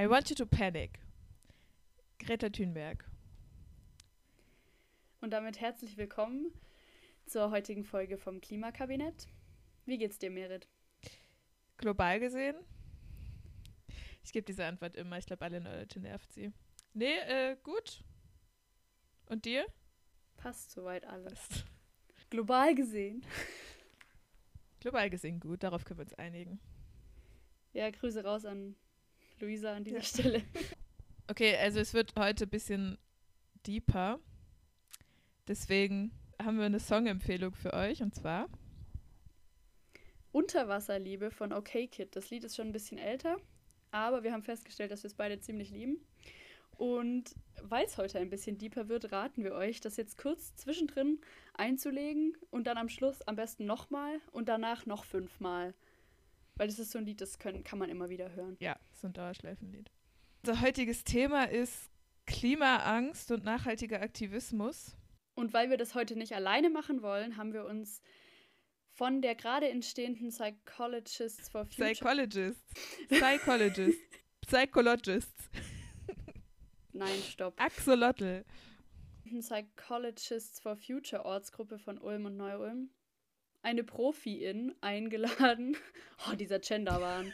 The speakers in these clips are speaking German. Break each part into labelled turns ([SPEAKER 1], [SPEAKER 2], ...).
[SPEAKER 1] I want you to panic. Greta Thunberg.
[SPEAKER 2] Und damit herzlich willkommen zur heutigen Folge vom Klimakabinett. Wie geht's dir, Merit?
[SPEAKER 1] Global gesehen? Ich gebe diese Antwort immer. Ich glaube, alle Leute nervt sie. Nee, äh, gut. Und dir?
[SPEAKER 2] Passt soweit alles. Global gesehen.
[SPEAKER 1] Global gesehen gut, darauf können wir uns einigen.
[SPEAKER 2] Ja, Grüße raus an Luisa an dieser ja. Stelle.
[SPEAKER 1] Okay, also es wird heute ein bisschen deeper. Deswegen haben wir eine Songempfehlung für euch und zwar
[SPEAKER 2] Unterwasserliebe von OK Kid. Das Lied ist schon ein bisschen älter, aber wir haben festgestellt, dass wir es beide ziemlich lieben. Und weil es heute ein bisschen deeper wird, raten wir euch, das jetzt kurz zwischendrin einzulegen und dann am Schluss am besten nochmal und danach noch fünfmal. Weil das ist so ein Lied, das können, kann man immer wieder hören.
[SPEAKER 1] Ja, so ein Dauerschleifenlied. Unser heutiges Thema ist Klimaangst und nachhaltiger Aktivismus.
[SPEAKER 2] Und weil wir das heute nicht alleine machen wollen, haben wir uns von der gerade entstehenden Psychologists for Future.
[SPEAKER 1] Psychologists. Psychologists. Psychologists.
[SPEAKER 2] Nein, stopp.
[SPEAKER 1] Axolotl.
[SPEAKER 2] Psychologists for Future Ortsgruppe von Ulm und Neu-Ulm eine Profi-In eingeladen. Oh, dieser Genderwahn.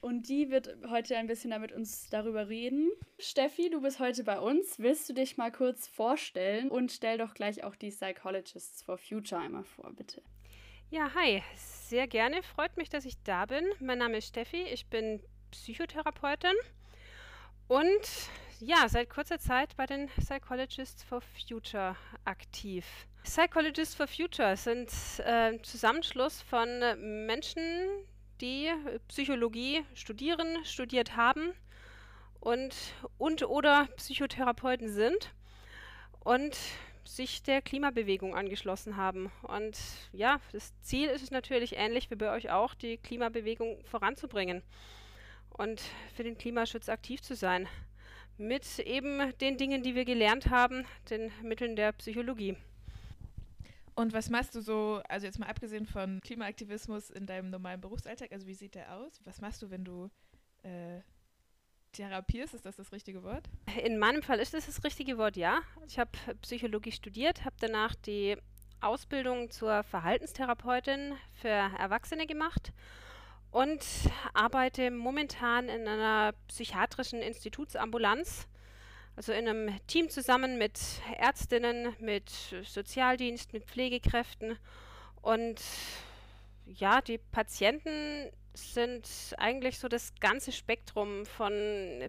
[SPEAKER 2] Und die wird heute ein bisschen damit uns darüber reden. Steffi, du bist heute bei uns. Willst du dich mal kurz vorstellen und stell doch gleich auch die Psychologists for Future einmal vor, bitte.
[SPEAKER 3] Ja, hi. Sehr gerne. Freut mich, dass ich da bin. Mein Name ist Steffi. Ich bin Psychotherapeutin und ja, seit kurzer Zeit bei den Psychologists for Future aktiv. Psychologists for Future sind äh, Zusammenschluss von Menschen, die Psychologie studieren, studiert haben und, und oder Psychotherapeuten sind und sich der Klimabewegung angeschlossen haben. Und ja, das Ziel ist es natürlich ähnlich wie bei euch auch, die Klimabewegung voranzubringen und für den Klimaschutz aktiv zu sein. Mit eben den Dingen, die wir gelernt haben, den Mitteln der Psychologie.
[SPEAKER 1] Und was machst du so, also jetzt mal abgesehen von Klimaaktivismus in deinem normalen Berufsalltag, also wie sieht der aus? Was machst du, wenn du äh, therapierst? Ist das das richtige Wort?
[SPEAKER 3] In meinem Fall ist das das richtige Wort, ja. Ich habe Psychologie studiert, habe danach die Ausbildung zur Verhaltenstherapeutin für Erwachsene gemacht und arbeite momentan in einer psychiatrischen Institutsambulanz also in einem Team zusammen mit Ärztinnen, mit Sozialdienst, mit Pflegekräften. Und ja, die Patienten sind eigentlich so das ganze Spektrum von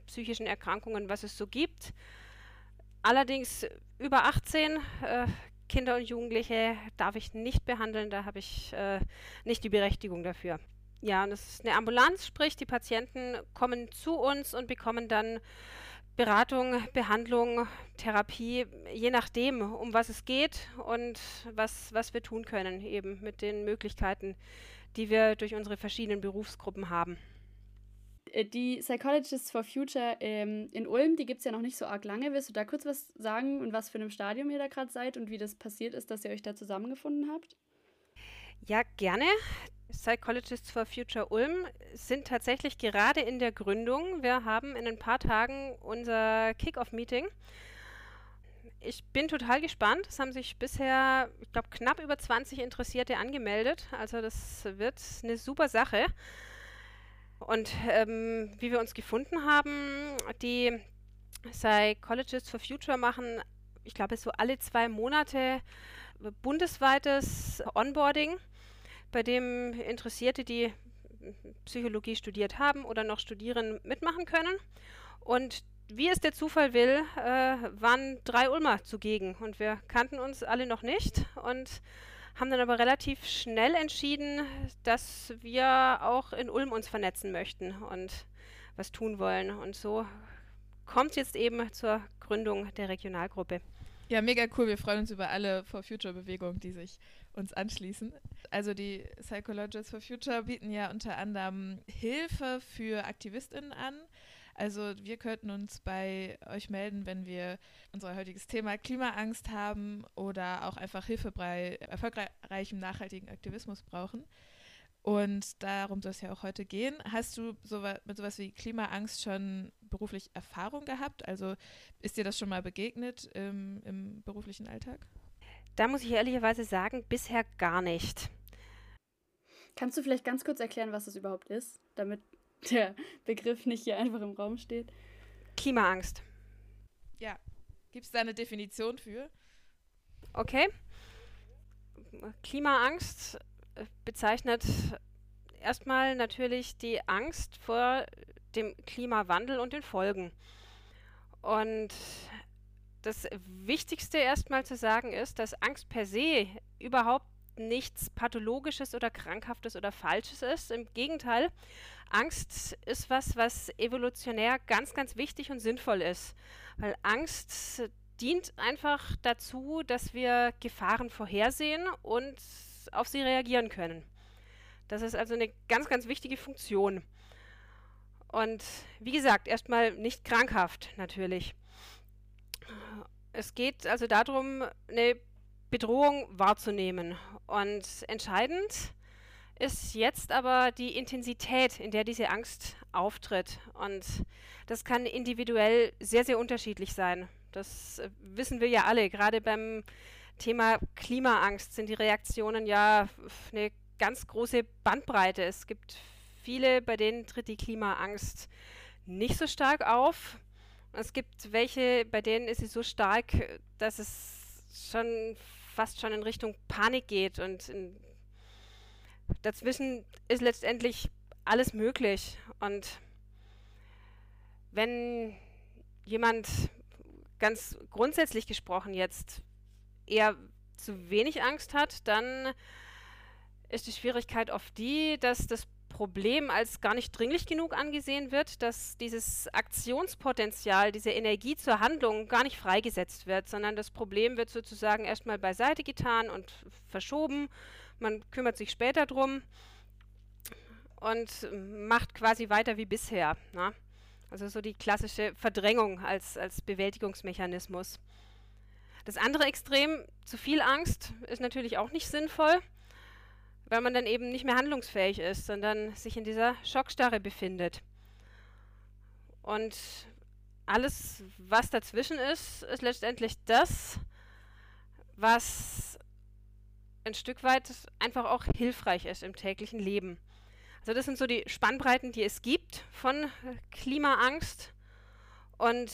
[SPEAKER 3] psychischen Erkrankungen, was es so gibt. Allerdings über 18 äh, Kinder und Jugendliche darf ich nicht behandeln, da habe ich äh, nicht die Berechtigung dafür. Ja, und es ist eine Ambulanz, sprich die Patienten kommen zu uns und bekommen dann Beratung, Behandlung, Therapie, je nachdem, um was es geht und was, was wir tun können, eben mit den Möglichkeiten, die wir durch unsere verschiedenen Berufsgruppen haben.
[SPEAKER 2] Äh, die Psychologists for Future ähm, in Ulm, die gibt es ja noch nicht so arg lange. Willst du da kurz was sagen und was für einem Stadium ihr da gerade seid und wie das passiert ist, dass ihr euch da zusammengefunden habt?
[SPEAKER 3] Ja, gerne. Psychologists for Future Ulm sind tatsächlich gerade in der Gründung. Wir haben in ein paar Tagen unser Kick-Off-Meeting. Ich bin total gespannt. Es haben sich bisher, ich glaube, knapp über 20 Interessierte angemeldet. Also das wird eine super Sache. Und ähm, wie wir uns gefunden haben, die Psychologists for Future machen, ich glaube, so alle zwei Monate bundesweites Onboarding bei dem Interessierte, die Psychologie studiert haben oder noch studieren, mitmachen können. Und wie es der Zufall will, äh, waren drei Ulmer zugegen und wir kannten uns alle noch nicht und haben dann aber relativ schnell entschieden, dass wir auch in Ulm uns vernetzen möchten und was tun wollen. Und so kommt es jetzt eben zur Gründung der Regionalgruppe.
[SPEAKER 1] Ja, mega cool. Wir freuen uns über alle For Future Bewegungen, die sich uns anschließen. Also die Psychologists for Future bieten ja unter anderem Hilfe für AktivistInnen an. Also wir könnten uns bei euch melden, wenn wir unser heutiges Thema Klimaangst haben oder auch einfach Hilfe bei erfolgreichem nachhaltigen Aktivismus brauchen. Und darum soll es ja auch heute gehen. Hast du mit sowas wie Klimaangst schon beruflich Erfahrung gehabt? Also ist dir das schon mal begegnet im, im beruflichen Alltag?
[SPEAKER 3] Da muss ich ehrlicherweise sagen, bisher gar nicht.
[SPEAKER 2] Kannst du vielleicht ganz kurz erklären, was das überhaupt ist, damit der Begriff nicht hier einfach im Raum steht?
[SPEAKER 3] Klimaangst.
[SPEAKER 1] Ja. Gibt es da eine Definition für?
[SPEAKER 3] Okay. Klimaangst äh, bezeichnet erstmal natürlich die Angst vor dem Klimawandel und den Folgen. Und das Wichtigste erstmal zu sagen ist, dass Angst per se überhaupt nichts Pathologisches oder Krankhaftes oder Falsches ist. Im Gegenteil, Angst ist was, was evolutionär ganz, ganz wichtig und sinnvoll ist. Weil Angst dient einfach dazu, dass wir Gefahren vorhersehen und auf sie reagieren können. Das ist also eine ganz, ganz wichtige Funktion. Und wie gesagt, erstmal nicht krankhaft natürlich. Es geht also darum, eine Bedrohung wahrzunehmen. Und entscheidend ist jetzt aber die Intensität, in der diese Angst auftritt. Und das kann individuell sehr, sehr unterschiedlich sein. Das wissen wir ja alle. Gerade beim Thema Klimaangst sind die Reaktionen ja eine ganz große Bandbreite. Es gibt viele, bei denen tritt die Klimaangst nicht so stark auf. Es gibt welche, bei denen ist sie so stark, dass es schon fast schon in Richtung Panik geht und in, dazwischen ist letztendlich alles möglich. Und wenn jemand ganz grundsätzlich gesprochen jetzt eher zu wenig Angst hat, dann ist die Schwierigkeit oft die, dass das Problem als gar nicht dringlich genug angesehen wird, dass dieses Aktionspotenzial, diese Energie zur Handlung gar nicht freigesetzt wird, sondern das Problem wird sozusagen erstmal beiseite getan und verschoben. Man kümmert sich später drum und macht quasi weiter wie bisher. Na? Also so die klassische Verdrängung als, als Bewältigungsmechanismus. Das andere Extrem, zu viel Angst, ist natürlich auch nicht sinnvoll weil man dann eben nicht mehr handlungsfähig ist, sondern sich in dieser Schockstarre befindet. Und alles, was dazwischen ist, ist letztendlich das, was ein Stück weit einfach auch hilfreich ist im täglichen Leben. Also das sind so die Spannbreiten, die es gibt von Klimaangst. Und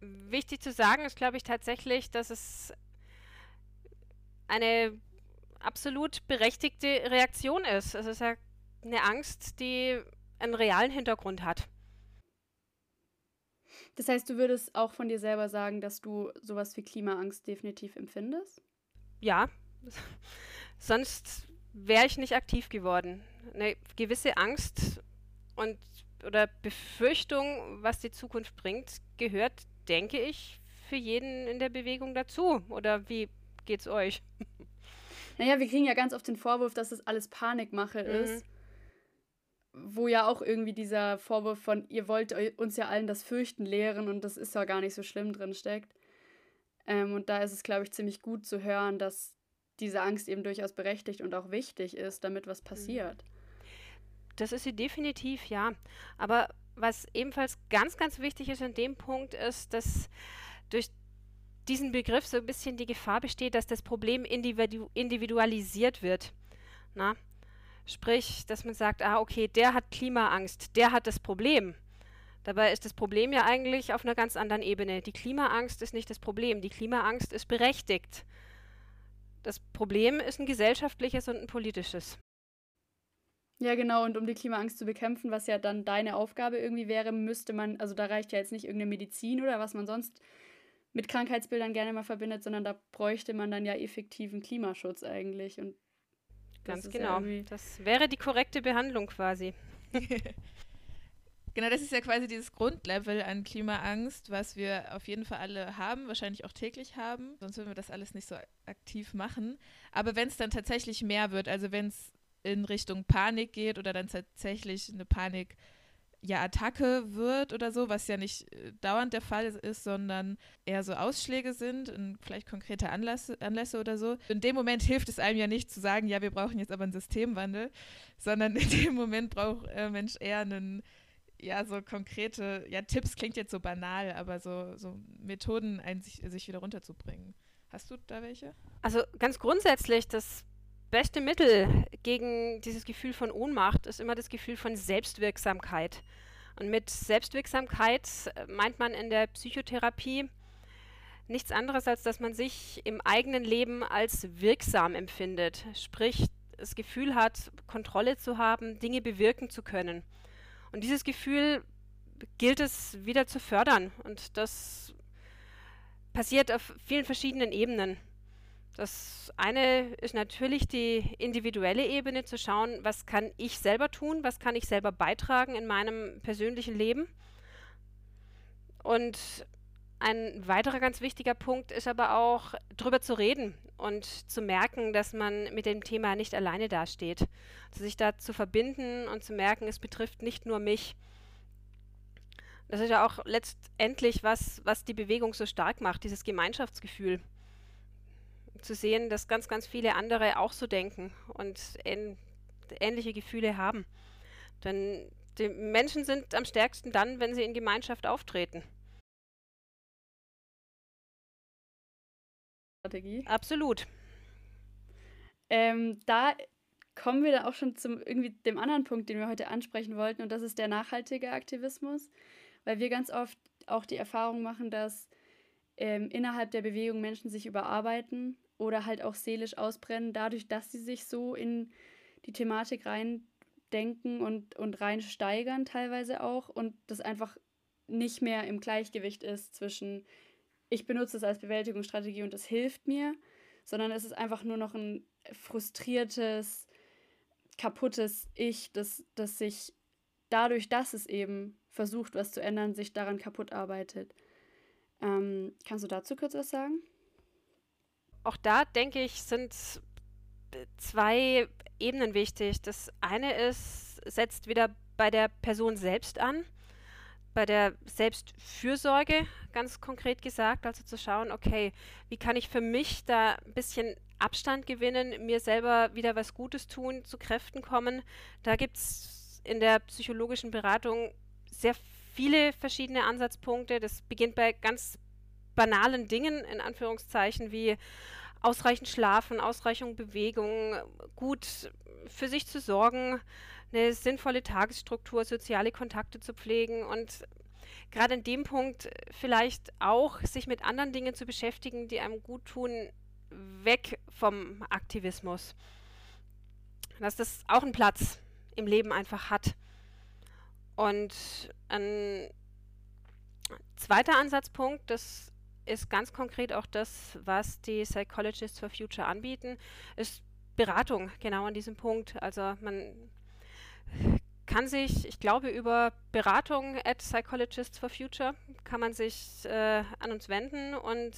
[SPEAKER 3] wichtig zu sagen ist, glaube ich, tatsächlich, dass es eine absolut berechtigte Reaktion ist. Es ist ja eine Angst, die einen realen Hintergrund hat.
[SPEAKER 2] Das heißt, du würdest auch von dir selber sagen, dass du sowas wie Klimaangst definitiv empfindest?
[SPEAKER 3] Ja, sonst wäre ich nicht aktiv geworden. Eine gewisse Angst und oder Befürchtung, was die Zukunft bringt, gehört, denke ich, für jeden in der Bewegung dazu. Oder wie geht's euch?
[SPEAKER 2] Naja, wir kriegen ja ganz oft den Vorwurf, dass das alles Panikmache mhm. ist. Wo ja auch irgendwie dieser Vorwurf von, ihr wollt uns ja allen das Fürchten lehren und das ist ja gar nicht so schlimm drin steckt. Ähm, und da ist es, glaube ich, ziemlich gut zu hören, dass diese Angst eben durchaus berechtigt und auch wichtig ist, damit was mhm. passiert.
[SPEAKER 3] Das ist sie definitiv, ja. Aber was ebenfalls ganz, ganz wichtig ist in dem Punkt, ist, dass durch diesen Begriff so ein bisschen die Gefahr besteht, dass das Problem individu individualisiert wird. Na? Sprich, dass man sagt, ah, okay, der hat Klimaangst, der hat das Problem. Dabei ist das Problem ja eigentlich auf einer ganz anderen Ebene. Die Klimaangst ist nicht das Problem, die Klimaangst ist berechtigt. Das Problem ist ein gesellschaftliches und ein politisches.
[SPEAKER 2] Ja, genau, und um die Klimaangst zu bekämpfen, was ja dann deine Aufgabe irgendwie wäre, müsste man, also da reicht ja jetzt nicht irgendeine Medizin oder was man sonst mit Krankheitsbildern gerne mal verbindet, sondern da bräuchte man dann ja effektiven Klimaschutz eigentlich. Und
[SPEAKER 3] Ganz genau. Ja das wäre die korrekte Behandlung quasi.
[SPEAKER 1] genau, das ist ja quasi dieses Grundlevel an Klimaangst, was wir auf jeden Fall alle haben, wahrscheinlich auch täglich haben. Sonst würden wir das alles nicht so aktiv machen. Aber wenn es dann tatsächlich mehr wird, also wenn es in Richtung Panik geht oder dann tatsächlich eine Panik ja, Attacke wird oder so, was ja nicht äh, dauernd der Fall ist, sondern eher so Ausschläge sind und vielleicht konkrete Anlässe, Anlässe oder so. In dem Moment hilft es einem ja nicht zu sagen, ja, wir brauchen jetzt aber einen Systemwandel, sondern in dem Moment braucht äh, Mensch eher einen, ja, so konkrete, ja, Tipps klingt jetzt so banal, aber so, so Methoden, sich, sich wieder runterzubringen. Hast du da welche?
[SPEAKER 3] Also ganz grundsätzlich, das beste Mittel gegen dieses Gefühl von Ohnmacht ist immer das Gefühl von Selbstwirksamkeit. Und mit Selbstwirksamkeit äh, meint man in der Psychotherapie nichts anderes, als dass man sich im eigenen Leben als wirksam empfindet. Sprich, das Gefühl hat, Kontrolle zu haben, Dinge bewirken zu können. Und dieses Gefühl gilt es wieder zu fördern. Und das passiert auf vielen verschiedenen Ebenen. Das eine ist natürlich die individuelle Ebene, zu schauen, was kann ich selber tun, was kann ich selber beitragen in meinem persönlichen Leben. Und ein weiterer ganz wichtiger Punkt ist aber auch, darüber zu reden und zu merken, dass man mit dem Thema nicht alleine dasteht. Also sich da zu verbinden und zu merken, es betrifft nicht nur mich. Das ist ja auch letztendlich was, was die Bewegung so stark macht, dieses Gemeinschaftsgefühl zu sehen, dass ganz, ganz viele andere auch so denken und ähn ähnliche Gefühle haben. Denn die Menschen sind am stärksten dann, wenn sie in Gemeinschaft auftreten.
[SPEAKER 2] Strategie.
[SPEAKER 3] Absolut.
[SPEAKER 2] Ähm, da kommen wir dann auch schon zum irgendwie dem anderen Punkt, den wir heute ansprechen wollten, und das ist der nachhaltige Aktivismus, weil wir ganz oft auch die Erfahrung machen, dass ähm, innerhalb der Bewegung Menschen sich überarbeiten oder halt auch seelisch ausbrennen, dadurch, dass sie sich so in die Thematik reindenken und, und reinsteigern teilweise auch und das einfach nicht mehr im Gleichgewicht ist zwischen, ich benutze es als Bewältigungsstrategie und es hilft mir, sondern es ist einfach nur noch ein frustriertes, kaputtes Ich, das, das sich dadurch, dass es eben versucht, was zu ändern, sich daran kaputt arbeitet. Ähm, kannst du dazu kurz was sagen?
[SPEAKER 3] Auch da denke ich, sind zwei Ebenen wichtig. Das eine ist, setzt wieder bei der Person selbst an, bei der Selbstfürsorge, ganz konkret gesagt, also zu schauen, okay, wie kann ich für mich da ein bisschen Abstand gewinnen, mir selber wieder was Gutes tun, zu Kräften kommen. Da gibt es in der psychologischen Beratung sehr viele verschiedene Ansatzpunkte. Das beginnt bei ganz banalen Dingen, in Anführungszeichen, wie ausreichend Schlafen, ausreichend Bewegung, gut für sich zu sorgen, eine sinnvolle Tagesstruktur, soziale Kontakte zu pflegen und gerade in dem Punkt vielleicht auch sich mit anderen Dingen zu beschäftigen, die einem gut tun, weg vom Aktivismus. Dass das auch einen Platz im Leben einfach hat. Und ein zweiter Ansatzpunkt, das ist ganz konkret auch das, was die Psychologists for Future anbieten, ist Beratung genau an diesem Punkt. Also man kann sich, ich glaube, über Beratung at Psychologists for Future kann man sich äh, an uns wenden und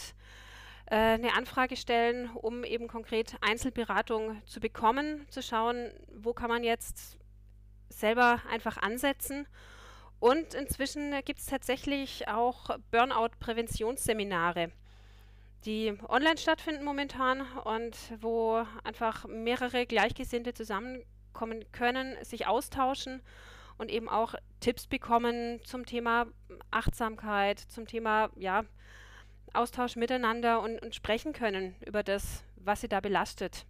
[SPEAKER 3] äh, eine Anfrage stellen, um eben konkret Einzelberatung zu bekommen, zu schauen, wo kann man jetzt selber einfach ansetzen und inzwischen gibt es tatsächlich auch Burnout-Präventionsseminare, die online stattfinden momentan und wo einfach mehrere Gleichgesinnte zusammenkommen können, sich austauschen und eben auch Tipps bekommen zum Thema Achtsamkeit, zum Thema ja, Austausch miteinander und, und sprechen können über das, was sie da belastet.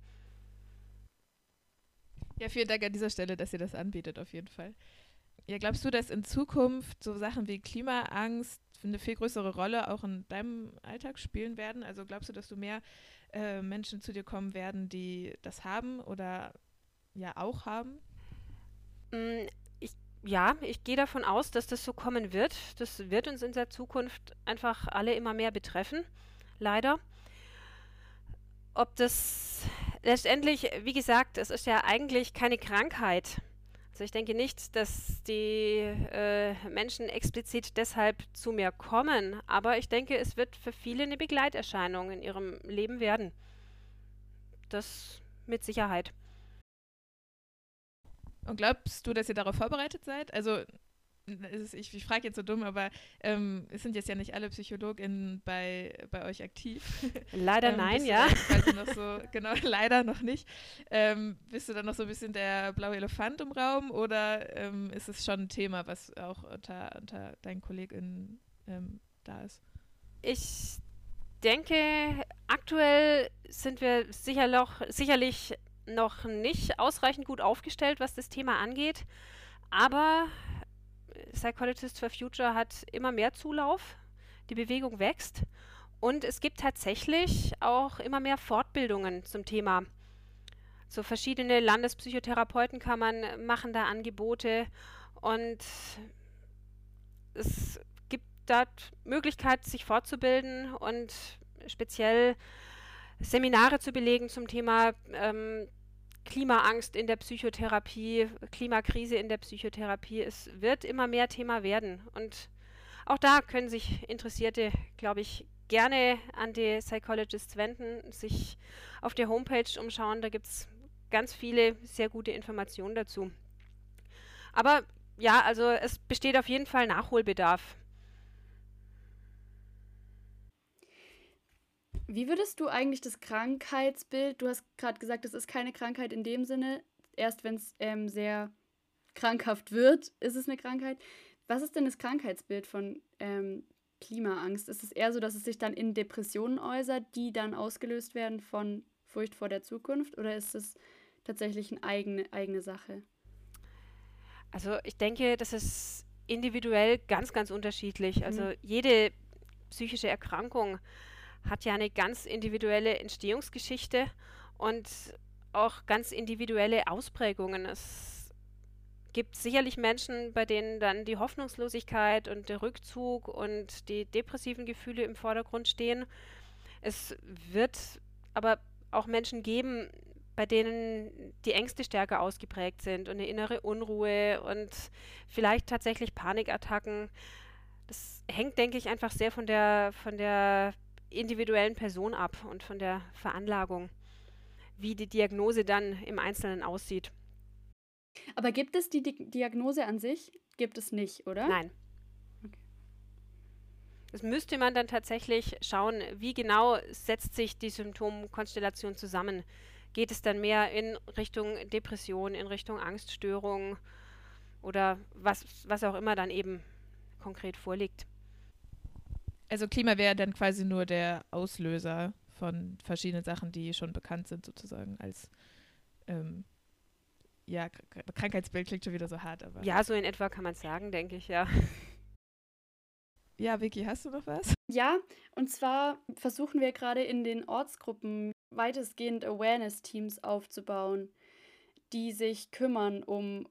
[SPEAKER 1] Ja, vielen Dank an dieser Stelle, dass ihr das anbietet, auf jeden Fall. Ja, glaubst du, dass in Zukunft so Sachen wie Klimaangst eine viel größere Rolle auch in deinem Alltag spielen werden? Also glaubst du, dass du mehr äh, Menschen zu dir kommen werden, die das haben oder ja auch haben?
[SPEAKER 3] Mm, ich, ja, ich gehe davon aus, dass das so kommen wird. Das wird uns in der Zukunft einfach alle immer mehr betreffen, leider. Ob das letztendlich, wie gesagt, es ist ja eigentlich keine Krankheit. Also ich denke nicht, dass die äh, Menschen explizit deshalb zu mir kommen, aber ich denke, es wird für viele eine Begleiterscheinung in ihrem Leben werden. Das mit Sicherheit.
[SPEAKER 1] Und glaubst du, dass ihr darauf vorbereitet seid? Also ich, ich frage jetzt so dumm, aber ähm, es sind jetzt ja nicht alle PsychologInnen bei, bei euch aktiv.
[SPEAKER 3] Leider
[SPEAKER 1] ähm,
[SPEAKER 3] nein, ja.
[SPEAKER 1] so, genau, leider noch nicht. Ähm, bist du dann noch so ein bisschen der blaue Elefant im Raum oder ähm, ist es schon ein Thema, was auch unter, unter deinen KollegInnen ähm, da ist?
[SPEAKER 3] Ich denke, aktuell sind wir sicher noch, sicherlich noch nicht ausreichend gut aufgestellt, was das Thema angeht. Aber Psychologists for Future hat immer mehr Zulauf. Die Bewegung wächst. Und es gibt tatsächlich auch immer mehr Fortbildungen zum Thema. So verschiedene Landespsychotherapeutenkammern machen da Angebote und es gibt da Möglichkeit, sich fortzubilden und speziell Seminare zu belegen zum Thema ähm, Klimaangst in der Psychotherapie, Klimakrise in der Psychotherapie. Es wird immer mehr Thema werden. Und auch da können sich Interessierte, glaube ich, gerne an die Psychologists wenden, sich auf der Homepage umschauen. Da gibt es ganz viele sehr gute Informationen dazu. Aber ja, also es besteht auf jeden Fall Nachholbedarf.
[SPEAKER 2] Wie würdest du eigentlich das Krankheitsbild, du hast gerade gesagt, es ist keine Krankheit in dem Sinne, erst wenn es ähm, sehr krankhaft wird, ist es eine Krankheit. Was ist denn das Krankheitsbild von ähm, Klimaangst? Ist es eher so, dass es sich dann in Depressionen äußert, die dann ausgelöst werden von Furcht vor der Zukunft? Oder ist es tatsächlich eine eigene, eigene Sache?
[SPEAKER 3] Also ich denke, das ist individuell ganz, ganz unterschiedlich. Also mhm. jede psychische Erkrankung hat ja eine ganz individuelle Entstehungsgeschichte und auch ganz individuelle Ausprägungen. Es gibt sicherlich Menschen, bei denen dann die Hoffnungslosigkeit und der Rückzug und die depressiven Gefühle im Vordergrund stehen. Es wird aber auch Menschen geben, bei denen die Ängste stärker ausgeprägt sind und eine innere Unruhe und vielleicht tatsächlich Panikattacken. Das hängt, denke ich, einfach sehr von der, von der individuellen Person ab und von der Veranlagung, wie die Diagnose dann im Einzelnen aussieht.
[SPEAKER 2] Aber gibt es die Di Diagnose an sich? Gibt es nicht, oder?
[SPEAKER 3] Nein. Okay. Das müsste man dann tatsächlich schauen, wie genau setzt sich die Symptomkonstellation zusammen. Geht es dann mehr in Richtung Depression, in Richtung Angststörung oder was, was auch immer dann eben konkret vorliegt?
[SPEAKER 1] Also Klima wäre dann quasi nur der Auslöser von verschiedenen Sachen, die schon bekannt sind, sozusagen als ähm, ja, Krankheitsbild klingt schon wieder so hart, aber.
[SPEAKER 3] Ja, so in etwa kann man es sagen, denke ich, ja.
[SPEAKER 1] Ja, Vicky, hast du noch was?
[SPEAKER 2] Ja, und zwar versuchen wir gerade in den Ortsgruppen weitestgehend Awareness-Teams aufzubauen, die sich kümmern um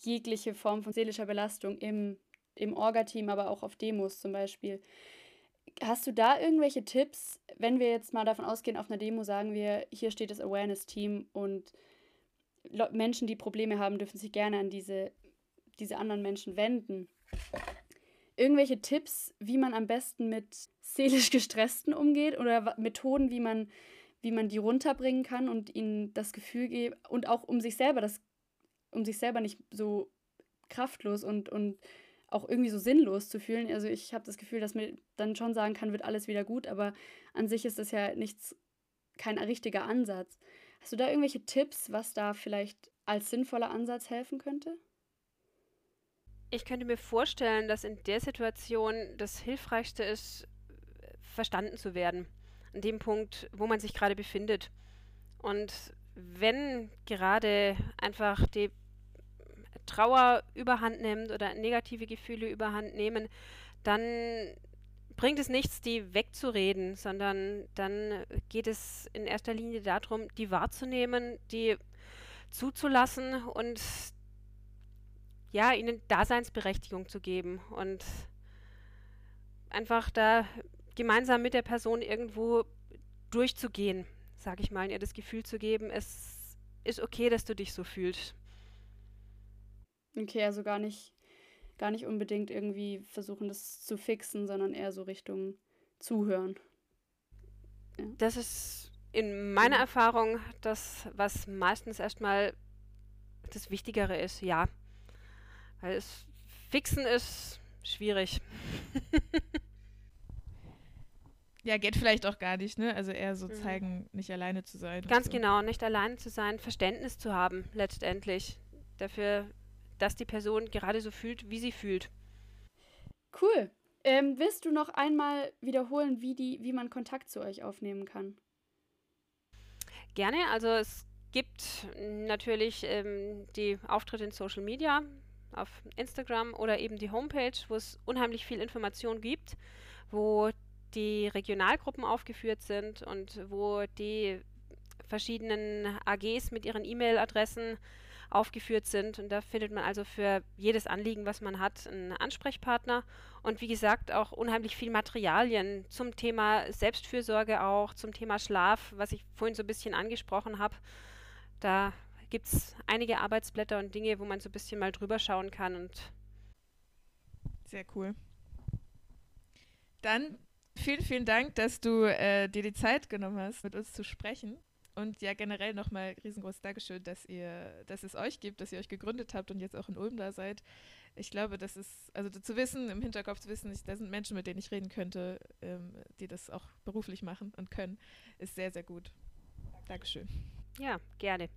[SPEAKER 2] jegliche Form von seelischer Belastung im, im Orga-Team, aber auch auf Demos zum Beispiel. Hast du da irgendwelche Tipps, wenn wir jetzt mal davon ausgehen, auf einer Demo sagen wir, hier steht das Awareness-Team und Menschen, die Probleme haben, dürfen sich gerne an diese, diese anderen Menschen wenden. Irgendwelche Tipps, wie man am besten mit seelisch Gestressten umgeht oder Methoden, wie man, wie man die runterbringen kann und ihnen das Gefühl geben und auch um sich selber das, um sich selber nicht so kraftlos und, und auch irgendwie so sinnlos zu fühlen. Also ich habe das Gefühl, dass man dann schon sagen kann, wird alles wieder gut, aber an sich ist das ja nichts, kein richtiger Ansatz. Hast du da irgendwelche Tipps, was da vielleicht als sinnvoller Ansatz helfen könnte?
[SPEAKER 3] Ich könnte mir vorstellen, dass in der Situation das Hilfreichste ist, verstanden zu werden. An dem Punkt, wo man sich gerade befindet. Und wenn gerade einfach die Trauer überhand nimmt oder negative Gefühle überhand nehmen, dann bringt es nichts, die wegzureden, sondern dann geht es in erster Linie darum, die wahrzunehmen, die zuzulassen und ja, ihnen Daseinsberechtigung zu geben und einfach da gemeinsam mit der Person irgendwo durchzugehen, sage ich mal, ihr das Gefühl zu geben, es ist okay, dass du dich so fühlst.
[SPEAKER 2] Okay, also gar nicht, gar nicht unbedingt irgendwie versuchen, das zu fixen, sondern eher so Richtung Zuhören.
[SPEAKER 3] Ja. Das ist in meiner mhm. Erfahrung das, was meistens erstmal das Wichtigere ist, ja. Weil es fixen ist schwierig.
[SPEAKER 1] ja, geht vielleicht auch gar nicht, ne? Also eher so mhm. zeigen, nicht alleine zu sein.
[SPEAKER 3] Ganz so. genau, nicht alleine zu sein, Verständnis zu haben, letztendlich. Dafür, dass die Person gerade so fühlt, wie sie fühlt.
[SPEAKER 2] Cool. Ähm, willst du noch einmal wiederholen, wie, die, wie man Kontakt zu euch aufnehmen kann?
[SPEAKER 3] Gerne. Also es gibt natürlich ähm, die Auftritte in Social Media, auf Instagram oder eben die Homepage, wo es unheimlich viel Information gibt, wo die Regionalgruppen aufgeführt sind und wo die verschiedenen AGs mit ihren E-Mail-Adressen aufgeführt sind. Und da findet man also für jedes Anliegen, was man hat, einen Ansprechpartner. Und wie gesagt, auch unheimlich viel Materialien zum Thema Selbstfürsorge auch, zum Thema Schlaf, was ich vorhin so ein bisschen angesprochen habe. Da gibt es einige Arbeitsblätter und Dinge, wo man so ein bisschen mal drüber schauen kann. Und
[SPEAKER 1] Sehr cool. Dann vielen, vielen Dank, dass du äh, dir die Zeit genommen hast, mit uns zu sprechen. Und ja, generell nochmal riesengroßes Dankeschön, dass ihr, dass es euch gibt, dass ihr euch gegründet habt und jetzt auch in Ulm da seid. Ich glaube, das ist, also zu wissen, im Hinterkopf zu wissen, ich, da sind Menschen, mit denen ich reden könnte, ähm, die das auch beruflich machen und können, ist sehr, sehr gut. Dankeschön.
[SPEAKER 3] Ja, gerne.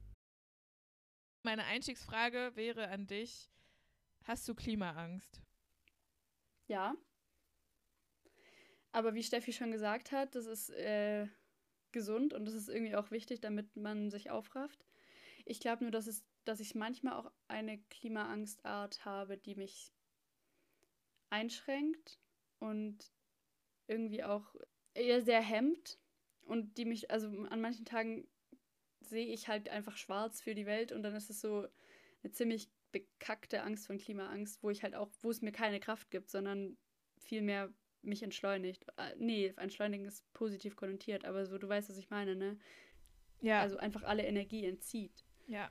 [SPEAKER 1] Meine Einstiegsfrage wäre an dich: Hast du Klimaangst?
[SPEAKER 2] Ja. Aber wie Steffi schon gesagt hat, das ist äh, gesund und das ist irgendwie auch wichtig, damit man sich aufrafft. Ich glaube nur, dass, es, dass ich manchmal auch eine Klimaangstart habe, die mich einschränkt und irgendwie auch eher sehr hemmt und die mich, also an manchen Tagen sehe ich halt einfach schwarz für die Welt und dann ist es so eine ziemlich bekackte Angst von Klimaangst, wo ich halt auch, wo es mir keine Kraft gibt, sondern vielmehr mich entschleunigt. Äh, nee, entschleunigen ist positiv konnotiert, aber so, du weißt, was ich meine, ne? Ja. Also einfach alle Energie entzieht.
[SPEAKER 1] Ja.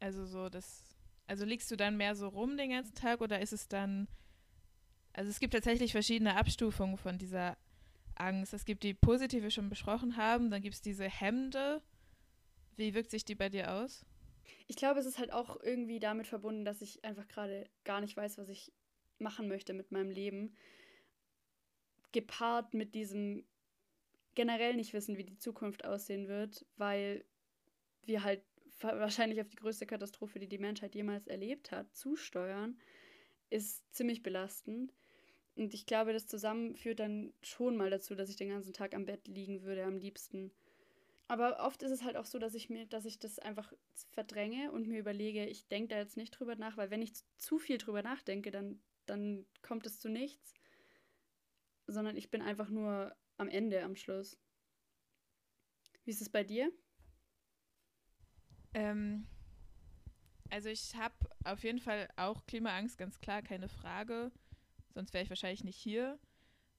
[SPEAKER 1] Also so, das. Also liegst du dann mehr so rum den ganzen Tag oder ist es dann. Also es gibt tatsächlich verschiedene Abstufungen von dieser Angst. Es gibt die positive, die wir schon besprochen haben, dann gibt es diese Hemmende. Wie wirkt sich die bei dir aus?
[SPEAKER 2] Ich glaube, es ist halt auch irgendwie damit verbunden, dass ich einfach gerade gar nicht weiß, was ich machen möchte mit meinem Leben, gepaart mit diesem generell nicht wissen, wie die Zukunft aussehen wird, weil wir halt wahrscheinlich auf die größte Katastrophe, die die Menschheit jemals erlebt hat, zusteuern, ist ziemlich belastend. Und ich glaube, das zusammen führt dann schon mal dazu, dass ich den ganzen Tag am Bett liegen würde, am liebsten. Aber oft ist es halt auch so, dass ich mir, dass ich das einfach verdränge und mir überlege, ich denke da jetzt nicht drüber nach, weil wenn ich zu viel drüber nachdenke, dann dann kommt es zu nichts, sondern ich bin einfach nur am Ende, am Schluss. Wie ist es bei dir?
[SPEAKER 1] Ähm, also ich habe auf jeden Fall auch Klimaangst, ganz klar, keine Frage. Sonst wäre ich wahrscheinlich nicht hier.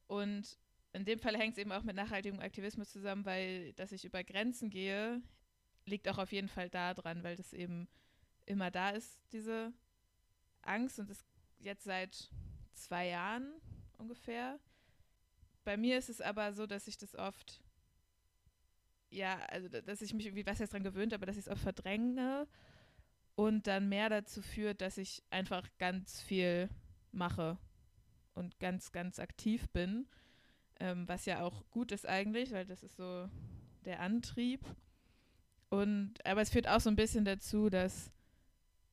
[SPEAKER 1] Und in dem Fall hängt es eben auch mit nachhaltigem Aktivismus zusammen, weil dass ich über Grenzen gehe, liegt auch auf jeden Fall da dran, weil das eben immer da ist, diese Angst. Und es jetzt seit zwei Jahren ungefähr. Bei mir ist es aber so, dass ich das oft, ja, also dass ich mich irgendwie was jetzt dran gewöhnt, aber dass ich es oft verdränge und dann mehr dazu führt, dass ich einfach ganz viel mache und ganz, ganz aktiv bin, ähm, was ja auch gut ist eigentlich, weil das ist so der Antrieb. Und aber es führt auch so ein bisschen dazu, dass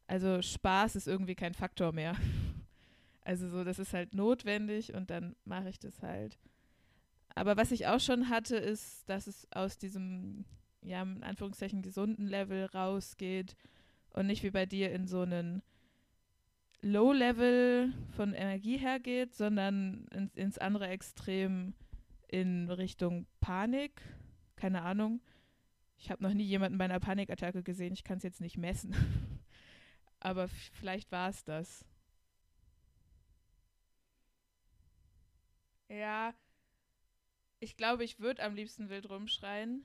[SPEAKER 1] also Spaß ist irgendwie kein Faktor mehr. Also so, das ist halt notwendig und dann mache ich das halt. Aber was ich auch schon hatte, ist, dass es aus diesem, ja, in Anführungszeichen gesunden Level rausgeht und nicht wie bei dir in so einen Low-Level von Energie hergeht, sondern ins, ins andere Extrem in Richtung Panik. Keine Ahnung. Ich habe noch nie jemanden bei einer Panikattacke gesehen. Ich kann es jetzt nicht messen. Aber vielleicht war es das. Ja, ich glaube, ich würde am liebsten wild rumschreien.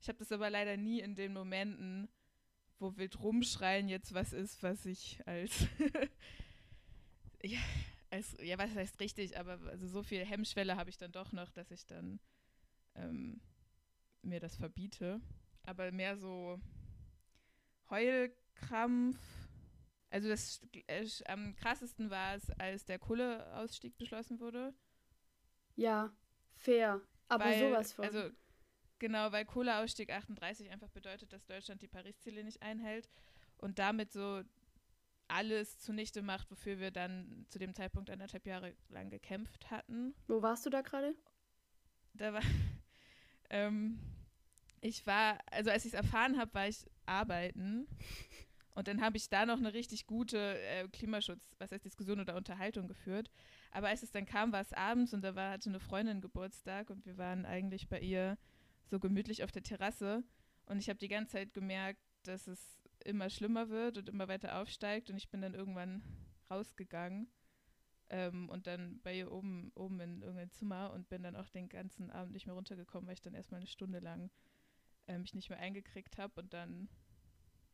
[SPEAKER 1] Ich habe das aber leider nie in den Momenten, wo wild rumschreien jetzt was ist, was ich als, ja, als, ja, was heißt richtig, aber also so viel Hemmschwelle habe ich dann doch noch, dass ich dann ähm, mir das verbiete. Aber mehr so Heulkrampf, Also das äh, am krassesten war es, als der Kohleausstieg beschlossen wurde.
[SPEAKER 2] Ja, fair. Aber
[SPEAKER 1] weil,
[SPEAKER 2] sowas von.
[SPEAKER 1] Also genau, weil Kohleausstieg 38 einfach bedeutet, dass Deutschland die Paris-Ziele nicht einhält und damit so alles zunichte macht, wofür wir dann zu dem Zeitpunkt anderthalb Jahre lang gekämpft hatten.
[SPEAKER 2] Wo warst du da gerade?
[SPEAKER 1] Da war ähm, ich war, also als ich es erfahren habe, war ich arbeiten. Und dann habe ich da noch eine richtig gute äh, Klimaschutz, was heißt Diskussion oder Unterhaltung geführt. Aber als es dann kam, war es abends und da war, hatte eine Freundin Geburtstag und wir waren eigentlich bei ihr so gemütlich auf der Terrasse. Und ich habe die ganze Zeit gemerkt, dass es immer schlimmer wird und immer weiter aufsteigt. Und ich bin dann irgendwann rausgegangen ähm, und dann bei ihr oben, oben in irgendein Zimmer und bin dann auch den ganzen Abend nicht mehr runtergekommen, weil ich dann erstmal eine Stunde lang äh, mich nicht mehr eingekriegt habe und dann,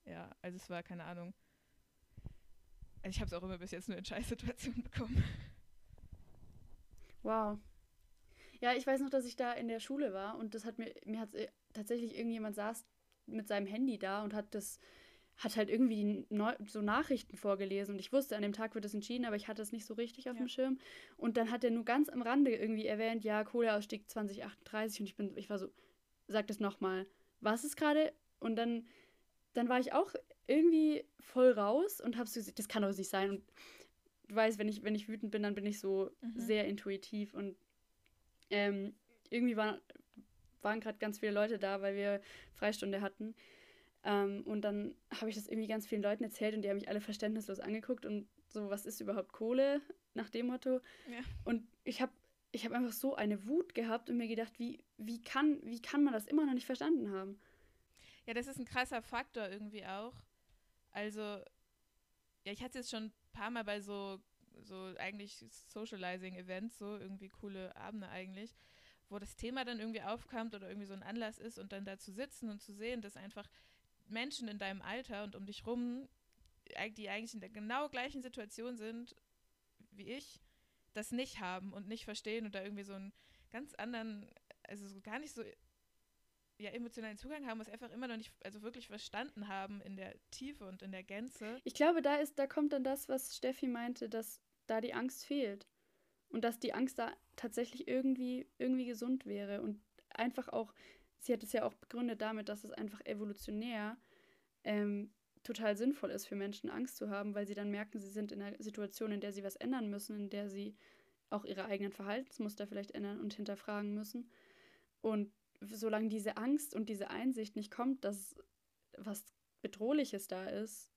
[SPEAKER 1] ja, also es war keine Ahnung. Also ich habe es auch immer bis jetzt nur in Scheißsituationen bekommen.
[SPEAKER 2] Wow. Ja, ich weiß noch, dass ich da in der Schule war und das hat mir, mir hat äh, tatsächlich irgendjemand saß mit seinem Handy da und hat das, hat halt irgendwie Neu so Nachrichten vorgelesen und ich wusste, an dem Tag wird es entschieden, aber ich hatte es nicht so richtig auf ja. dem Schirm. Und dann hat er nur ganz am Rande irgendwie erwähnt, ja, Kohleausstieg 2038 und ich bin, ich war so, sag das nochmal was ist gerade? Und dann, dann war ich auch irgendwie voll raus und hab's gesagt, das kann doch nicht sein. Und du weißt, wenn ich, wenn ich wütend bin, dann bin ich so mhm. sehr intuitiv und ähm, irgendwie war, waren gerade ganz viele Leute da, weil wir Freistunde hatten. Ähm, und dann habe ich das irgendwie ganz vielen Leuten erzählt und die haben mich alle verständnislos angeguckt und so, was ist überhaupt Kohle nach dem Motto? Ja. Und ich habe ich habe einfach so eine Wut gehabt und mir gedacht, wie, wie, kann, wie kann man das immer noch nicht verstanden haben?
[SPEAKER 1] Ja, das ist ein krasser Faktor irgendwie auch. Also, ja, ich hatte jetzt schon ein paar Mal bei so, so eigentlich Socializing-Events, so irgendwie coole Abende eigentlich, wo das Thema dann irgendwie aufkommt oder irgendwie so ein Anlass ist und dann da zu sitzen und zu sehen, dass einfach Menschen in deinem Alter und um dich rum, die eigentlich in der genau gleichen Situation sind wie ich, das nicht haben und nicht verstehen und da irgendwie so einen ganz anderen, also so gar nicht so ja, emotionalen Zugang haben, was einfach immer noch nicht, also wirklich verstanden haben in der Tiefe und in der Gänze.
[SPEAKER 2] Ich glaube, da ist, da kommt dann das, was Steffi meinte, dass da die Angst fehlt. Und dass die Angst da tatsächlich irgendwie, irgendwie gesund wäre. Und einfach auch, sie hat es ja auch begründet damit, dass es einfach evolutionär ähm, total sinnvoll ist für Menschen, Angst zu haben, weil sie dann merken, sie sind in einer Situation, in der sie was ändern müssen, in der sie auch ihre eigenen Verhaltensmuster vielleicht ändern und hinterfragen müssen. Und solange diese Angst und diese Einsicht nicht kommt, dass was Bedrohliches da ist,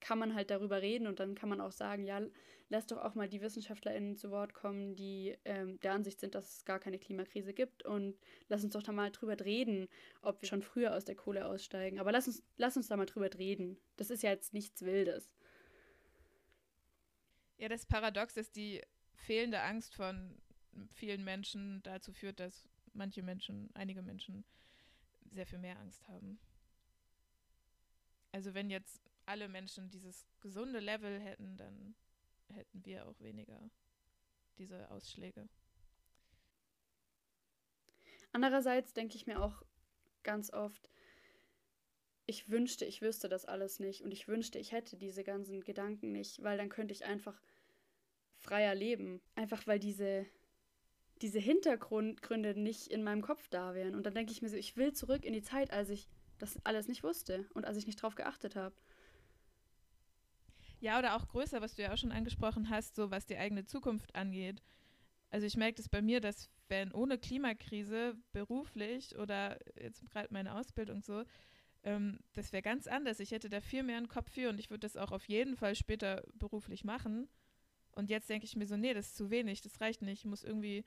[SPEAKER 2] kann man halt darüber reden und dann kann man auch sagen, ja, lass doch auch mal die WissenschaftlerInnen zu Wort kommen, die ähm, der Ansicht sind, dass es gar keine Klimakrise gibt und lass uns doch da mal drüber reden, ob wir schon früher aus der Kohle aussteigen. Aber lass uns, lass uns da mal drüber reden. Das ist ja jetzt nichts Wildes.
[SPEAKER 1] Ja, das Paradox ist, die fehlende Angst von vielen Menschen dazu führt, dass manche Menschen, einige Menschen sehr viel mehr Angst haben. Also wenn jetzt alle Menschen dieses gesunde Level hätten, dann hätten wir auch weniger diese Ausschläge.
[SPEAKER 2] Andererseits denke ich mir auch ganz oft, ich wünschte, ich wüsste das alles nicht und ich wünschte, ich hätte diese ganzen Gedanken nicht, weil dann könnte ich einfach freier leben. Einfach weil diese, diese Hintergründe nicht in meinem Kopf da wären. Und dann denke ich mir so, ich will zurück in die Zeit, als ich das alles nicht wusste und als ich nicht drauf geachtet habe.
[SPEAKER 1] Ja, oder auch größer, was du ja auch schon angesprochen hast, so was die eigene Zukunft angeht. Also ich merke das bei mir, dass wenn ohne Klimakrise beruflich oder jetzt gerade meine Ausbildung so, ähm, das wäre ganz anders. Ich hätte da viel mehr einen Kopf für und ich würde das auch auf jeden Fall später beruflich machen. Und jetzt denke ich mir so, nee, das ist zu wenig, das reicht nicht. Ich muss irgendwie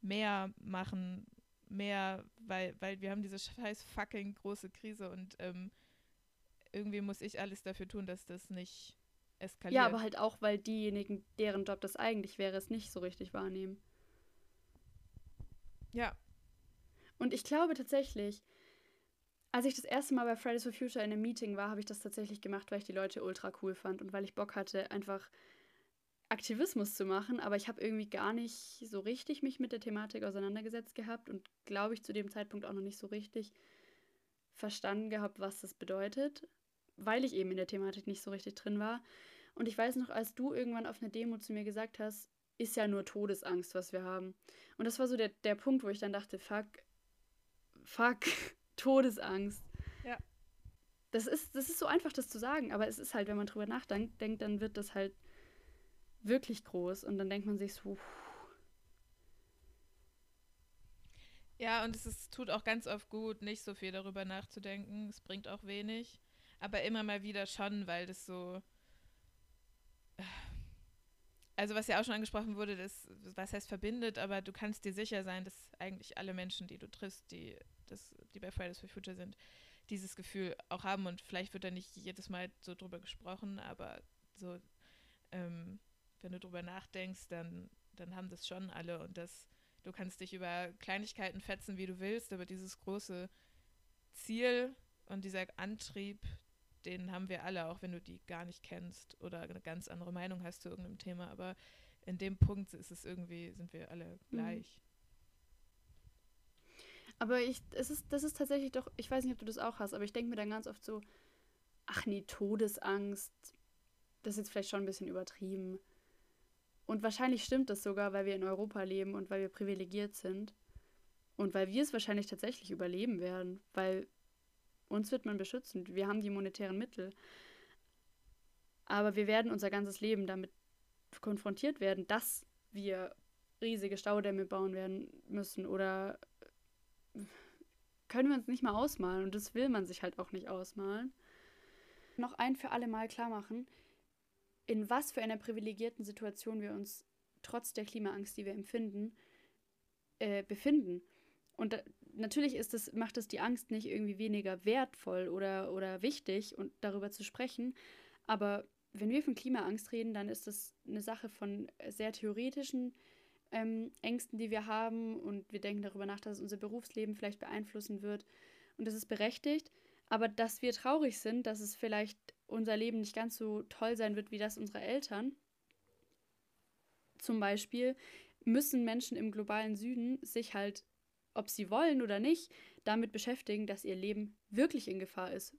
[SPEAKER 1] mehr machen, mehr, weil, weil wir haben diese scheiß fucking große Krise und ähm, irgendwie muss ich alles dafür tun, dass das nicht eskaliert.
[SPEAKER 2] Ja, aber halt auch, weil diejenigen, deren Job das eigentlich wäre, es nicht so richtig wahrnehmen.
[SPEAKER 1] Ja.
[SPEAKER 2] Und ich glaube tatsächlich, als ich das erste Mal bei Fridays for Future in einem Meeting war, habe ich das tatsächlich gemacht, weil ich die Leute ultra cool fand und weil ich Bock hatte, einfach Aktivismus zu machen, aber ich habe irgendwie gar nicht so richtig mich mit der Thematik auseinandergesetzt gehabt und glaube ich zu dem Zeitpunkt auch noch nicht so richtig verstanden gehabt, was das bedeutet. weil ich eben in der Thematik nicht so richtig drin war. Und ich weiß noch, als du irgendwann auf einer Demo zu mir gesagt hast, ist ja nur Todesangst, was wir haben. Und das war so der, der Punkt, wo ich dann dachte, fuck, fuck, Todesangst.
[SPEAKER 1] Ja.
[SPEAKER 2] Das ist, das ist so einfach, das zu sagen, aber es ist halt, wenn man drüber nachdenkt, denkt, dann wird das halt wirklich groß und dann denkt man sich so,
[SPEAKER 1] Ja, und es ist, tut auch ganz oft gut, nicht so viel darüber nachzudenken. Es bringt auch wenig. Aber immer mal wieder schon, weil das so. Also, was ja auch schon angesprochen wurde, das, was heißt verbindet, aber du kannst dir sicher sein, dass eigentlich alle Menschen, die du triffst, die, das, die bei Fridays for Future sind, dieses Gefühl auch haben. Und vielleicht wird da nicht jedes Mal so drüber gesprochen, aber so, ähm, wenn du drüber nachdenkst, dann, dann haben das schon alle. Und das Du kannst dich über Kleinigkeiten fetzen, wie du willst, aber dieses große Ziel und dieser Antrieb, den haben wir alle, auch wenn du die gar nicht kennst oder eine ganz andere Meinung hast zu irgendeinem Thema. Aber in dem Punkt ist es irgendwie, sind wir alle mhm. gleich.
[SPEAKER 2] Aber ich, es ist, das ist tatsächlich doch, ich weiß nicht, ob du das auch hast, aber ich denke mir dann ganz oft so, ach nee, Todesangst, das ist jetzt vielleicht schon ein bisschen übertrieben. Und wahrscheinlich stimmt das sogar, weil wir in Europa leben und weil wir privilegiert sind. Und weil wir es wahrscheinlich tatsächlich überleben werden, weil uns wird man beschützen. Wir haben die monetären Mittel. Aber wir werden unser ganzes Leben damit konfrontiert werden, dass wir riesige Staudämme bauen werden müssen oder können wir uns nicht mal ausmalen und das will man sich halt auch nicht ausmalen. Noch ein für alle Mal klar machen, in was für einer privilegierten Situation wir uns trotz der Klimaangst, die wir empfinden, äh, befinden. Und da, natürlich ist das, macht es die Angst nicht irgendwie weniger wertvoll oder, oder wichtig und darüber zu sprechen. Aber wenn wir von Klimaangst reden, dann ist das eine Sache von sehr theoretischen ähm, Ängsten, die wir haben. Und wir denken darüber nach, dass es unser Berufsleben vielleicht beeinflussen wird. Und das ist berechtigt. Aber dass wir traurig sind, dass es vielleicht unser Leben nicht ganz so toll sein wird wie das unserer Eltern. Zum Beispiel müssen Menschen im globalen Süden sich halt, ob sie wollen oder nicht, damit beschäftigen, dass ihr Leben wirklich in Gefahr ist,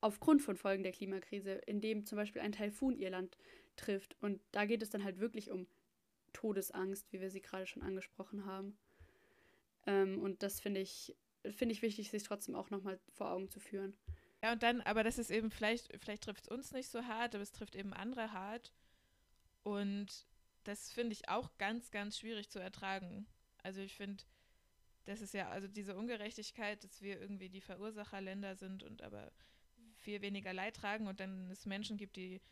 [SPEAKER 2] aufgrund von Folgen der Klimakrise, indem zum Beispiel ein Taifun ihr Land trifft. Und da geht es dann halt wirklich um Todesangst, wie wir sie gerade schon angesprochen haben. Ähm, und das finde ich, find ich wichtig, sich trotzdem auch nochmal vor Augen zu führen.
[SPEAKER 1] Ja, und dann, aber das ist eben, vielleicht, vielleicht trifft es uns nicht so hart, aber es trifft eben andere hart. Und das finde ich auch ganz, ganz schwierig zu ertragen. Also ich finde, das ist ja, also diese Ungerechtigkeit, dass wir irgendwie die Verursacherländer sind und aber viel weniger Leid tragen und dann es Menschen gibt, die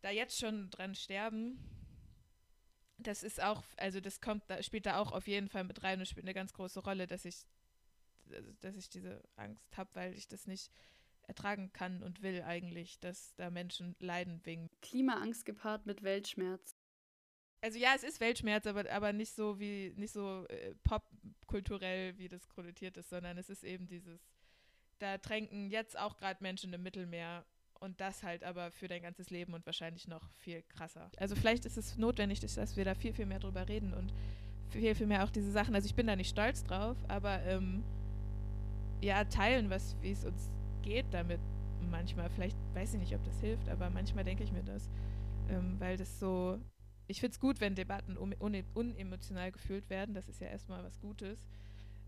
[SPEAKER 1] da jetzt schon dran sterben. Das ist auch, also das kommt, da spielt da auch auf jeden Fall mit rein und spielt eine ganz große Rolle, dass ich, dass ich diese Angst habe, weil ich das nicht ertragen kann und will eigentlich, dass da Menschen leiden wegen.
[SPEAKER 2] Klimaangst gepaart mit Weltschmerz.
[SPEAKER 1] Also ja, es ist Weltschmerz, aber, aber nicht so wie, nicht so äh, popkulturell, wie das konnotiert ist, sondern es ist eben dieses, da tränken jetzt auch gerade Menschen im Mittelmeer und das halt aber für dein ganzes Leben und wahrscheinlich noch viel krasser. Also vielleicht ist es notwendig, dass wir da viel, viel mehr drüber reden und viel, viel mehr auch diese Sachen. Also ich bin da nicht stolz drauf, aber ähm, ja, teilen, was, wie es uns geht damit manchmal. Vielleicht weiß ich nicht, ob das hilft, aber manchmal denke ich mir das. Ähm, weil das so, ich finde es gut, wenn Debatten un unemotional gefühlt werden. Das ist ja erstmal was Gutes.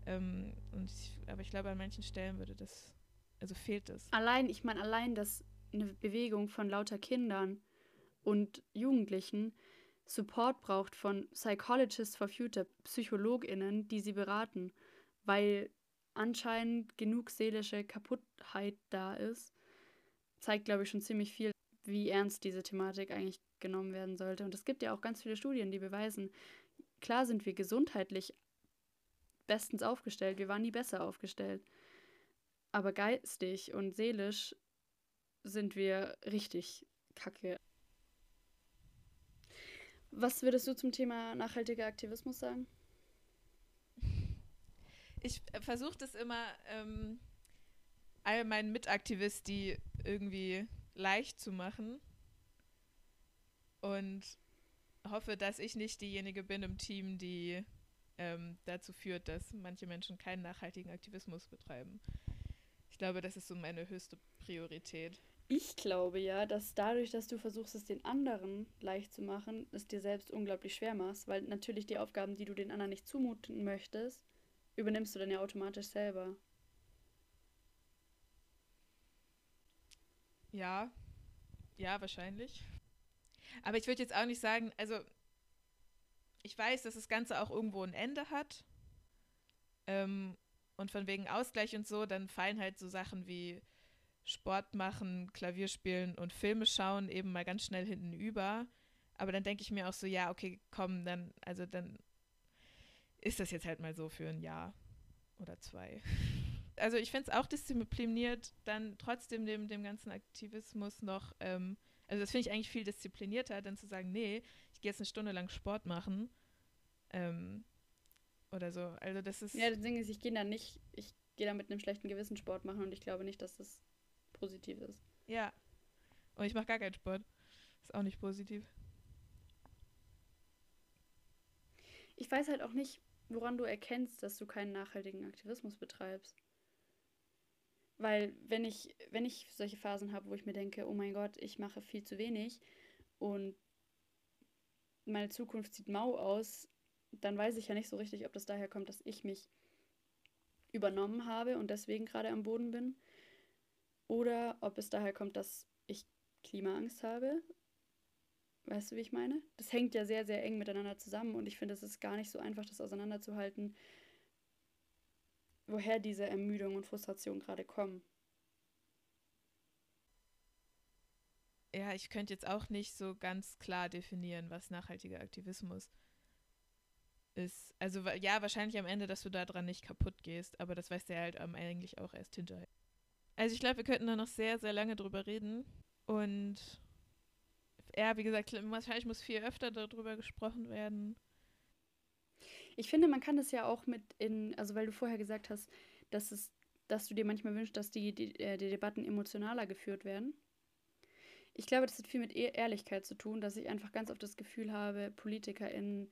[SPEAKER 1] Ähm, und ich, aber ich glaube, an manchen Stellen würde das, also fehlt es.
[SPEAKER 2] Allein, ich meine, allein, dass eine Bewegung von lauter Kindern und Jugendlichen Support braucht von Psychologists for Future, PsychologInnen, die sie beraten, weil anscheinend genug seelische Kaputtheit da ist, zeigt, glaube ich, schon ziemlich viel, wie ernst diese Thematik eigentlich genommen werden sollte. Und es gibt ja auch ganz viele Studien, die beweisen, klar sind wir gesundheitlich bestens aufgestellt, wir waren nie besser aufgestellt. Aber geistig und seelisch sind wir richtig kacke. Was würdest du zum Thema nachhaltiger Aktivismus sagen?
[SPEAKER 1] Ich versuche das immer ähm, all meinen Mitaktivisten irgendwie leicht zu machen und hoffe, dass ich nicht diejenige bin im Team, die ähm, dazu führt, dass manche Menschen keinen nachhaltigen Aktivismus betreiben. Ich glaube, das ist so meine höchste Priorität.
[SPEAKER 2] Ich glaube ja, dass dadurch, dass du versuchst, es den anderen leicht zu machen, es dir selbst unglaublich schwer machst, weil natürlich die Aufgaben, die du den anderen nicht zumuten möchtest, übernimmst du dann ja automatisch selber.
[SPEAKER 1] Ja, ja, wahrscheinlich. Aber ich würde jetzt auch nicht sagen, also ich weiß, dass das Ganze auch irgendwo ein Ende hat. Ähm, und von wegen Ausgleich und so, dann fallen halt so Sachen wie Sport machen, Klavier spielen und Filme schauen eben mal ganz schnell hinten über. Aber dann denke ich mir auch so, ja, okay, komm, dann, also dann ist das jetzt halt mal so für ein Jahr oder zwei. Also ich finde es auch diszipliniert, dann trotzdem dem, dem ganzen Aktivismus noch, ähm, also das finde ich eigentlich viel disziplinierter, dann zu sagen, nee, ich gehe jetzt eine Stunde lang Sport machen. Ähm, oder so. Also das ist.
[SPEAKER 2] Ja, das Ding ist, ich gehe da nicht, ich gehe da mit einem schlechten Gewissen Sport machen und ich glaube nicht, dass das positiv ist.
[SPEAKER 1] Ja. Und ich mache gar keinen Sport. Ist auch nicht positiv.
[SPEAKER 2] Ich weiß halt auch nicht, woran du erkennst, dass du keinen nachhaltigen Aktivismus betreibst. Weil wenn ich, wenn ich solche Phasen habe, wo ich mir denke, oh mein Gott, ich mache viel zu wenig und meine Zukunft sieht mau aus, dann weiß ich ja nicht so richtig, ob das daher kommt, dass ich mich übernommen habe und deswegen gerade am Boden bin. Oder ob es daher kommt, dass ich Klimaangst habe. Weißt du, wie ich meine? Das hängt ja sehr, sehr eng miteinander zusammen und ich finde, es ist gar nicht so einfach, das auseinanderzuhalten, woher diese Ermüdung und Frustration gerade kommen.
[SPEAKER 1] Ja, ich könnte jetzt auch nicht so ganz klar definieren, was nachhaltiger Aktivismus ist also ja, wahrscheinlich am Ende, dass du daran nicht kaputt gehst, aber das weißt du ja halt um, eigentlich auch erst hinterher. Also ich glaube, wir könnten da noch sehr, sehr lange drüber reden und ja, wie gesagt, wahrscheinlich muss viel öfter darüber gesprochen werden.
[SPEAKER 2] Ich finde, man kann das ja auch mit in, also weil du vorher gesagt hast, dass es, dass du dir manchmal wünschst, dass die, die, äh, die Debatten emotionaler geführt werden. Ich glaube, das hat viel mit e-, Ehrlichkeit zu tun, dass ich einfach ganz oft das Gefühl habe, PolitikerInnen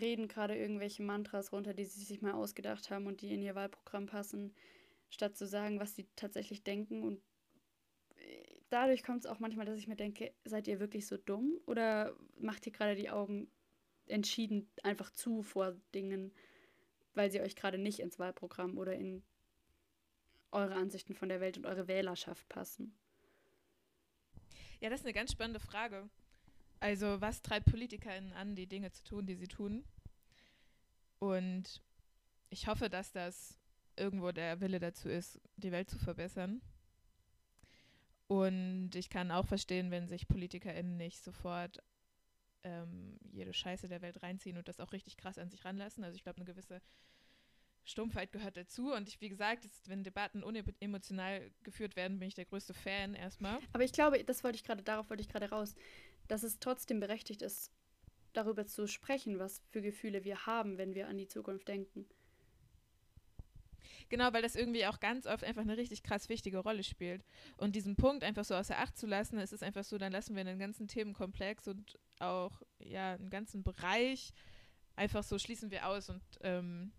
[SPEAKER 2] reden gerade irgendwelche Mantras runter, die sie sich mal ausgedacht haben und die in ihr Wahlprogramm passen, statt zu sagen, was sie tatsächlich denken. Und dadurch kommt es auch manchmal, dass ich mir denke, seid ihr wirklich so dumm oder macht ihr gerade die Augen entschieden einfach zu vor Dingen, weil sie euch gerade nicht ins Wahlprogramm oder in eure Ansichten von der Welt und eure Wählerschaft passen?
[SPEAKER 1] Ja, das ist eine ganz spannende Frage. Also was treibt PolitikerInnen an, die Dinge zu tun, die sie tun? Und ich hoffe, dass das irgendwo der Wille dazu ist, die Welt zu verbessern. Und ich kann auch verstehen, wenn sich PolitikerInnen nicht sofort ähm, jede Scheiße der Welt reinziehen und das auch richtig krass an sich ranlassen. Also ich glaube, eine gewisse Stumpfheit gehört dazu. Und ich, wie gesagt, ist, wenn Debatten unemotional geführt werden, bin ich der größte Fan erstmal.
[SPEAKER 2] Aber ich glaube, das wollte ich gerade, darauf wollte ich gerade raus dass es trotzdem berechtigt ist, darüber zu sprechen, was für Gefühle wir haben, wenn wir an die Zukunft denken.
[SPEAKER 1] Genau, weil das irgendwie auch ganz oft einfach eine richtig krass wichtige Rolle spielt. Und diesen Punkt einfach so außer Acht zu lassen, ist es einfach so, dann lassen wir einen ganzen Themenkomplex und auch ja einen ganzen Bereich einfach so schließen wir aus und ähm,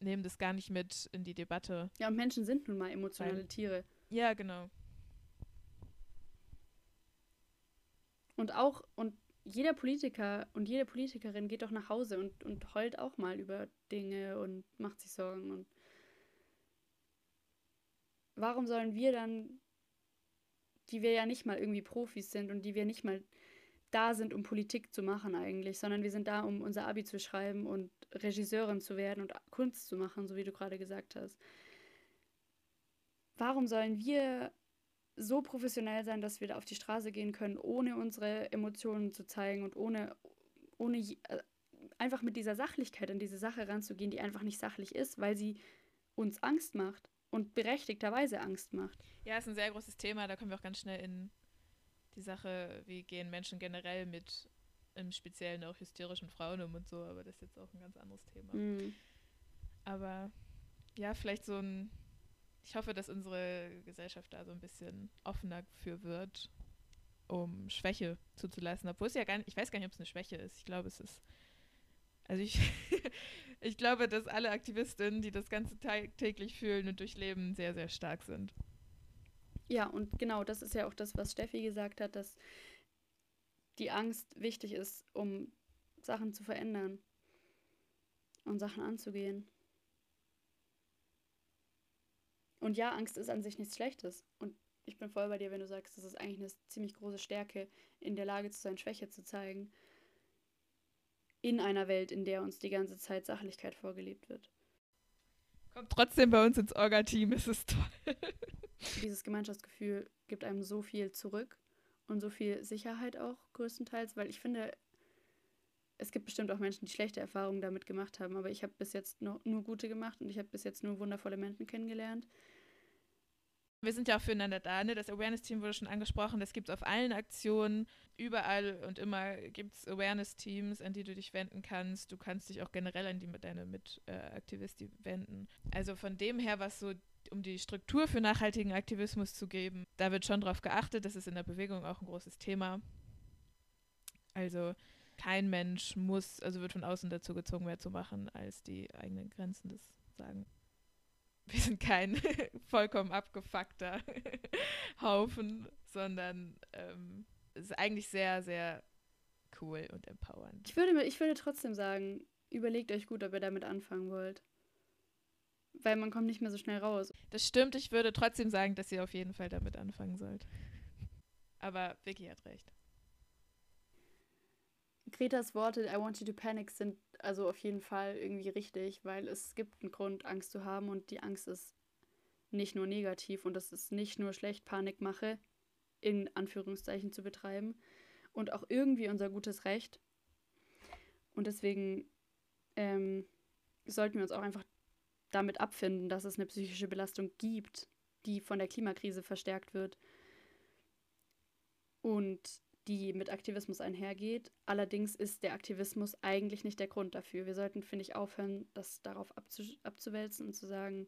[SPEAKER 1] nehmen das gar nicht mit in die Debatte.
[SPEAKER 2] Ja, und Menschen sind nun mal emotionale weil, Tiere.
[SPEAKER 1] Ja, genau.
[SPEAKER 2] Und auch, und jeder Politiker und jede Politikerin geht doch nach Hause und, und heult auch mal über Dinge und macht sich Sorgen. Und warum sollen wir dann, die wir ja nicht mal irgendwie Profis sind und die wir nicht mal da sind, um Politik zu machen eigentlich, sondern wir sind da, um unser Abi zu schreiben und Regisseurin zu werden und Kunst zu machen, so wie du gerade gesagt hast. Warum sollen wir so professionell sein, dass wir da auf die Straße gehen können, ohne unsere Emotionen zu zeigen und ohne, ohne äh, einfach mit dieser Sachlichkeit an diese Sache ranzugehen, die einfach nicht sachlich ist, weil sie uns Angst macht und berechtigterweise Angst macht.
[SPEAKER 1] Ja, ist ein sehr großes Thema. Da kommen wir auch ganz schnell in die Sache, wie gehen Menschen generell mit im Speziellen auch hysterischen Frauen um und so, aber das ist jetzt auch ein ganz anderes Thema. Mhm. Aber ja, vielleicht so ein ich hoffe, dass unsere Gesellschaft da so ein bisschen offener für wird, um Schwäche zuzulassen. Obwohl es ja gar nicht, ich weiß gar nicht, ob es eine Schwäche ist. Ich glaube, es ist, also ich, Ich glaube, dass alle Aktivistinnen, die das Ganze täglich fühlen und durchleben, sehr, sehr stark sind.
[SPEAKER 2] Ja, und genau das ist ja auch das, was Steffi gesagt hat, dass die Angst wichtig ist, um Sachen zu verändern und Sachen anzugehen. Und ja, Angst ist an sich nichts Schlechtes. Und ich bin voll bei dir, wenn du sagst, das ist eigentlich eine ziemlich große Stärke, in der Lage zu sein, Schwäche zu zeigen. In einer Welt, in der uns die ganze Zeit Sachlichkeit vorgelebt wird.
[SPEAKER 1] Kommt trotzdem bei uns ins Orga-Team, ist es toll.
[SPEAKER 2] Dieses Gemeinschaftsgefühl gibt einem so viel zurück und so viel Sicherheit auch größtenteils, weil ich finde, es gibt bestimmt auch Menschen, die schlechte Erfahrungen damit gemacht haben, aber ich habe bis jetzt noch, nur gute gemacht und ich habe bis jetzt nur wundervolle Menschen kennengelernt.
[SPEAKER 1] Wir sind ja auch füreinander da. Ne? Das Awareness-Team wurde schon angesprochen. Das gibt es auf allen Aktionen. Überall und immer gibt es Awareness-Teams, an die du dich wenden kannst. Du kannst dich auch generell an die mit deine Mitaktivisten äh, wenden. Also von dem her, was so um die Struktur für nachhaltigen Aktivismus zu geben, da wird schon drauf geachtet. Das ist in der Bewegung auch ein großes Thema. Also kein Mensch muss, also wird von außen dazu gezwungen, mehr zu machen, als die eigenen Grenzen das sagen. Wir sind kein vollkommen abgefuckter Haufen, sondern ähm, es ist eigentlich sehr, sehr cool und empowernd.
[SPEAKER 2] Ich würde, ich würde trotzdem sagen, überlegt euch gut, ob ihr damit anfangen wollt. Weil man kommt nicht mehr so schnell raus.
[SPEAKER 1] Das stimmt, ich würde trotzdem sagen, dass ihr auf jeden Fall damit anfangen sollt. Aber Vicky hat recht.
[SPEAKER 2] Gretas Worte, I want you to panic, sind also auf jeden Fall irgendwie richtig, weil es gibt einen Grund, Angst zu haben und die Angst ist nicht nur negativ und das ist nicht nur schlecht, Panikmache in Anführungszeichen zu betreiben und auch irgendwie unser gutes Recht. Und deswegen ähm, sollten wir uns auch einfach damit abfinden, dass es eine psychische Belastung gibt, die von der Klimakrise verstärkt wird. Und die mit Aktivismus einhergeht. Allerdings ist der Aktivismus eigentlich nicht der Grund dafür. Wir sollten, finde ich, aufhören, das darauf abzu abzuwälzen und zu sagen,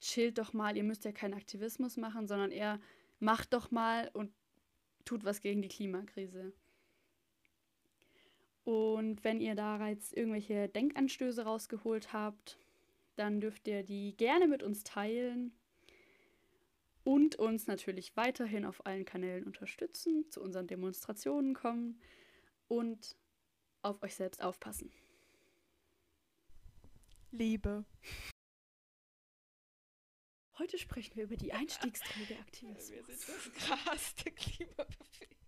[SPEAKER 2] chillt doch mal, ihr müsst ja keinen Aktivismus machen, sondern eher macht doch mal und tut was gegen die Klimakrise. Und wenn ihr da jetzt irgendwelche Denkanstöße rausgeholt habt, dann dürft ihr die gerne mit uns teilen und uns natürlich weiterhin auf allen Kanälen unterstützen, zu unseren Demonstrationen kommen und auf euch selbst aufpassen.
[SPEAKER 1] Liebe.
[SPEAKER 2] Heute sprechen wir über die Einstiegsdroge Aktivismus.
[SPEAKER 1] Wir sind das krasseste Klimabewegung.